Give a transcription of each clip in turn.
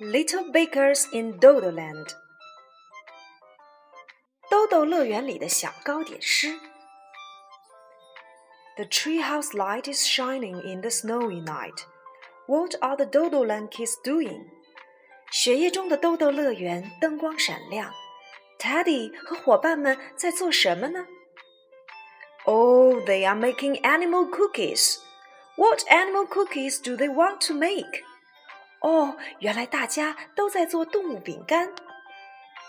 Little Bakers in Dodoland。豆豆乐园里的小糕点师。The treehouse light is shining in the snowy night. What are the Dodoland kids doing? 雪夜中的豆豆乐园灯光闪亮。Teddy 和伙伴们在做什么呢？Oh, they are making animal cookies. What animal cookies do they want to make? 哦，原来大家都在做动物饼干。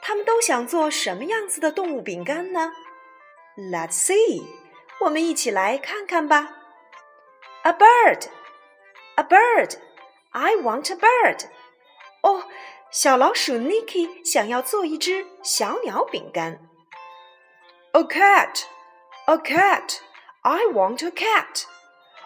他们都想做什么样子的动物饼干呢？Let's see，我们一起来看看吧。A bird, a bird. I want a bird. 哦，小老鼠 Nicky 想要做一只小鸟饼干。A cat, a cat. I want a cat.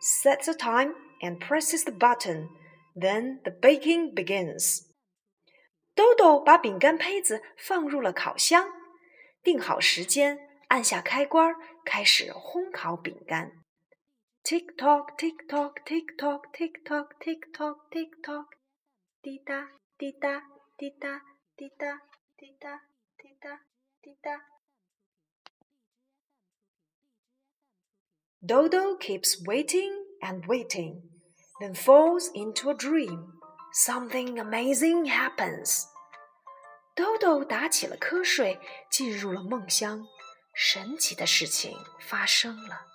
sets the time, and presses the button. Then the baking begins. 豆豆把饼干胚子放入了烤箱，定好时间，按下开关，开始烘烤饼干。Tick tock, tick tock, tick tock, tick tock, tick tock, tick tock，滴答滴答滴答滴答滴答滴答滴答。 Dodo keeps waiting and waiting, then falls into a dream. Something amazing happens. 豆豆打起了瞌睡，进入了梦乡。神奇的事情发生了。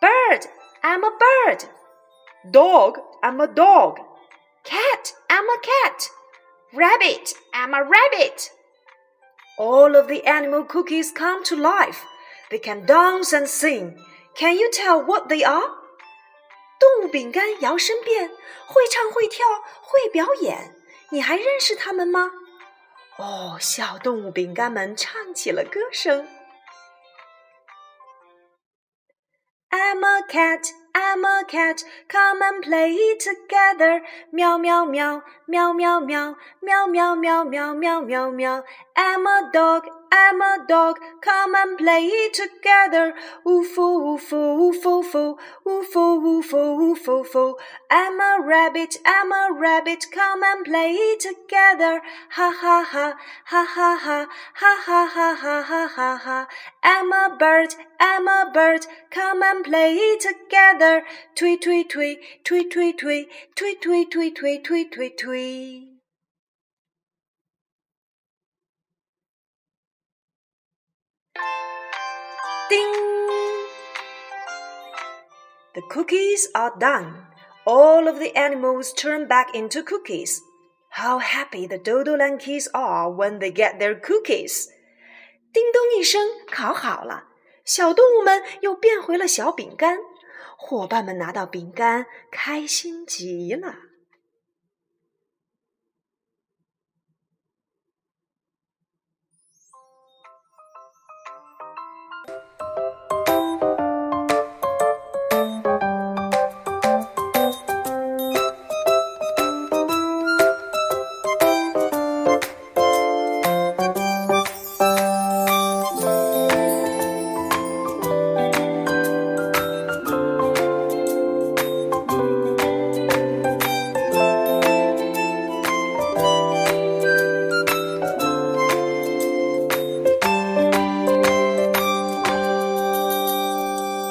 Bird, I'm a bird. Dog, I'm a dog. Cat, I'm a cat. Rabbit, I'm a rabbit. All of the animal cookies come to life. They can dance and sing. Can you tell what they are? 动物饼干摇身变，会唱会跳会表演。你还认识它们吗？哦，小动物饼干们唱起了歌声。I'm a cat, I'm a cat, come and play together. 喵喵喵，喵喵喵，喵喵喵喵喵喵喵。I'm a dog, I'm a dog, come and play together. Woof woof woof woof woof woof woof woof. I'm a rabbit, I'm a rabbit, come and play together. Ha ha ha, ha ha ha, ha ha ha ha ha ha ha. I'm a bird, I'm a bird, come and play together. Tweet tweet tweet, tweet tweet tweet, tweet tweet tweet tweet tweet tweet The cookies are done. All of the animals turn back into cookies. How happy the Dodo Land kids are when they get their cookies! 叮咚一声，烤好了，小动物们又变回了小饼干。伙伴们拿到饼干，开心极了。